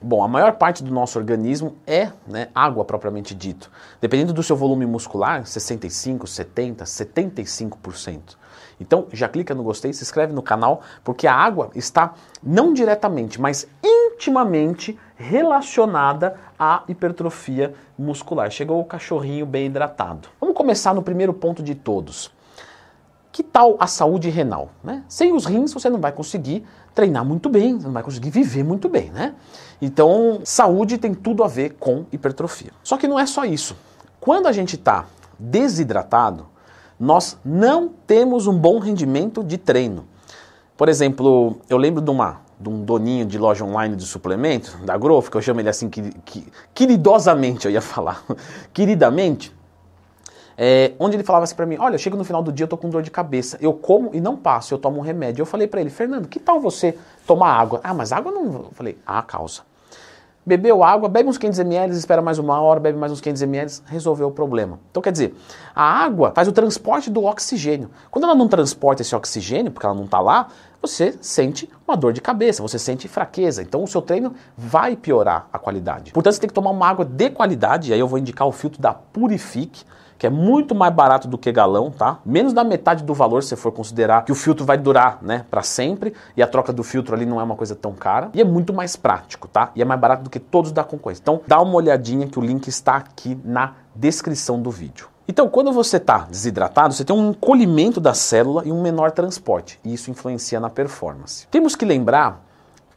Bom, a maior parte do nosso organismo é né, água propriamente dito. Dependendo do seu volume muscular, 65, 70, 75%. Então já clica no gostei, se inscreve no canal, porque a água está não diretamente, mas intimamente relacionada à hipertrofia muscular. Chegou o cachorrinho bem hidratado. Vamos começar no primeiro ponto de todos. Que tal a saúde renal? Né? Sem os rins você não vai conseguir treinar muito bem, não vai conseguir viver muito bem, né? Então, saúde tem tudo a ver com hipertrofia. Só que não é só isso. Quando a gente está desidratado, nós não temos um bom rendimento de treino. Por exemplo, eu lembro de, uma, de um doninho de loja online de suplemento, da Growth, que eu chamo ele assim, que, que, queridosamente eu ia falar, queridamente, é, onde ele falava assim para mim: Olha, eu chego no final do dia, eu tô com dor de cabeça, eu como e não passo, eu tomo um remédio. Eu falei para ele: Fernando, que tal você tomar água? Ah, mas água não. Eu falei: Ah, causa. Bebeu água, bebe uns 500 ml, espera mais uma hora, bebe mais uns 500 ml, resolveu o problema. Então quer dizer, a água faz o transporte do oxigênio. Quando ela não transporta esse oxigênio, porque ela não está lá, você sente uma dor de cabeça, você sente fraqueza. Então o seu treino vai piorar a qualidade. Portanto, você tem que tomar uma água de qualidade, e aí eu vou indicar o filtro da Purifique que é muito mais barato do que galão, tá? Menos da metade do valor se for considerar que o filtro vai durar, né, para sempre, e a troca do filtro ali não é uma coisa tão cara, e é muito mais prático, tá? E é mais barato do que todos da concorrência. Então, dá uma olhadinha que o link está aqui na descrição do vídeo. Então, quando você está desidratado, você tem um encolhimento da célula e um menor transporte, e isso influencia na performance. Temos que lembrar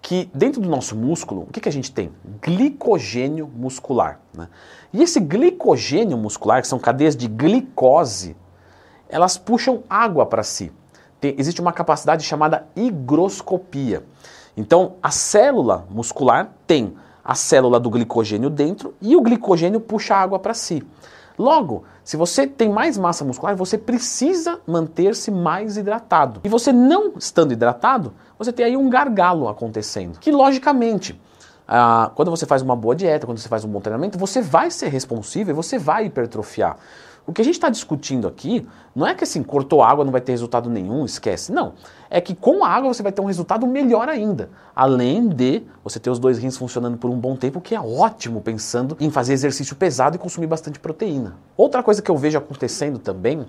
que dentro do nosso músculo, o que, que a gente tem? Glicogênio muscular. Né? E esse glicogênio muscular, que são cadeias de glicose, elas puxam água para si. Tem, existe uma capacidade chamada higroscopia. Então, a célula muscular tem a célula do glicogênio dentro e o glicogênio puxa água para si. Logo, se você tem mais massa muscular, você precisa manter-se mais hidratado. E você não estando hidratado, você tem aí um gargalo acontecendo. Que logicamente, ah, quando você faz uma boa dieta, quando você faz um bom treinamento, você vai ser responsível, você vai hipertrofiar. O que a gente está discutindo aqui não é que assim, cortou água não vai ter resultado nenhum, esquece. Não. É que com a água você vai ter um resultado melhor ainda. Além de você ter os dois rins funcionando por um bom tempo, que é ótimo pensando em fazer exercício pesado e consumir bastante proteína. Outra coisa que eu vejo acontecendo também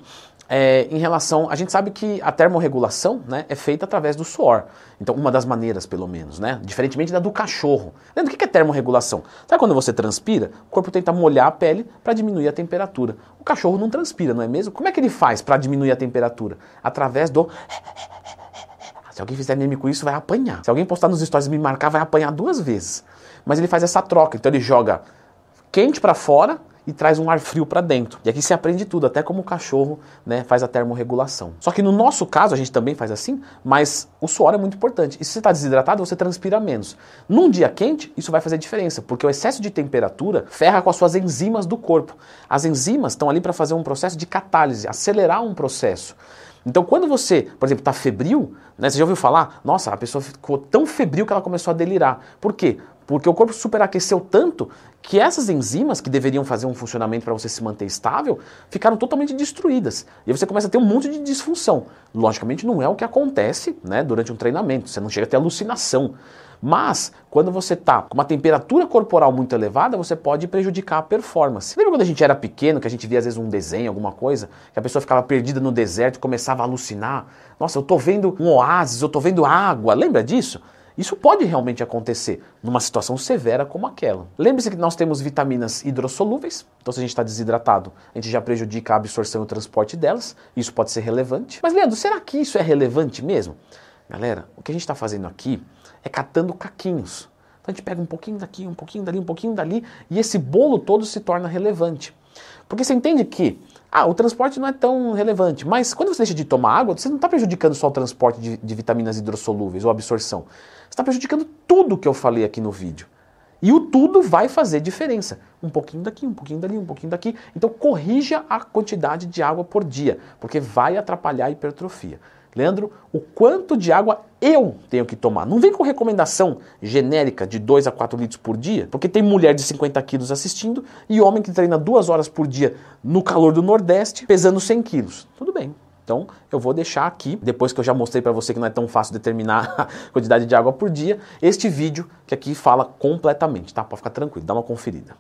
é, em relação. A gente sabe que a termorregulação né, é feita através do suor. Então, uma das maneiras, pelo menos, né? Diferentemente da do cachorro. Lembra o que é termorregulação? Sabe quando você transpira? O corpo tenta molhar a pele para diminuir a temperatura. O cachorro não transpira, não é mesmo? Como é que ele faz para diminuir a temperatura? Através do. Se alguém fizer meme com isso, vai apanhar. Se alguém postar nos stories e me marcar, vai apanhar duas vezes. Mas ele faz essa troca. Então ele joga quente para fora e traz um ar frio para dentro. E aqui se aprende tudo, até como o cachorro né, faz a termorregulação. Só que no nosso caso, a gente também faz assim, mas o suor é muito importante. E se você está desidratado, você transpira menos. Num dia quente, isso vai fazer diferença, porque o excesso de temperatura ferra com as suas enzimas do corpo. As enzimas estão ali para fazer um processo de catálise, acelerar um processo. Então, quando você, por exemplo, está febril, né, você já ouviu falar? Nossa, a pessoa ficou tão febril que ela começou a delirar. Por quê? Porque o corpo superaqueceu tanto que essas enzimas que deveriam fazer um funcionamento para você se manter estável ficaram totalmente destruídas. E você começa a ter um monte de disfunção. Logicamente não é o que acontece né, durante um treinamento, você não chega a ter alucinação. Mas, quando você está com uma temperatura corporal muito elevada, você pode prejudicar a performance. Lembra quando a gente era pequeno, que a gente via às vezes um desenho, alguma coisa, que a pessoa ficava perdida no deserto e começava a alucinar? Nossa, eu estou vendo um oásis, eu estou vendo água. Lembra disso? Isso pode realmente acontecer numa situação severa como aquela. Lembre-se que nós temos vitaminas hidrossolúveis, então se a gente está desidratado, a gente já prejudica a absorção e o transporte delas, isso pode ser relevante. Mas Leandro, será que isso é relevante mesmo? Galera, o que a gente está fazendo aqui é catando caquinhos. Então a gente pega um pouquinho daqui, um pouquinho dali, um pouquinho dali, e esse bolo todo se torna relevante. Porque você entende que ah, o transporte não é tão relevante, mas quando você deixa de tomar água, você não está prejudicando só o transporte de, de vitaminas hidrossolúveis ou absorção. Você está prejudicando tudo que eu falei aqui no vídeo. E o tudo vai fazer diferença. Um pouquinho daqui, um pouquinho dali, um pouquinho daqui. Então corrija a quantidade de água por dia, porque vai atrapalhar a hipertrofia. Leandro, o quanto de água eu tenho que tomar? Não vem com recomendação genérica de 2 a 4 litros por dia, porque tem mulher de 50 quilos assistindo e homem que treina duas horas por dia no calor do Nordeste pesando 100 quilos. Tudo bem, Então eu vou deixar aqui, depois que eu já mostrei para você que não é tão fácil determinar a quantidade de água por dia, este vídeo que aqui fala completamente, tá? Pode ficar tranquilo, dá uma conferida.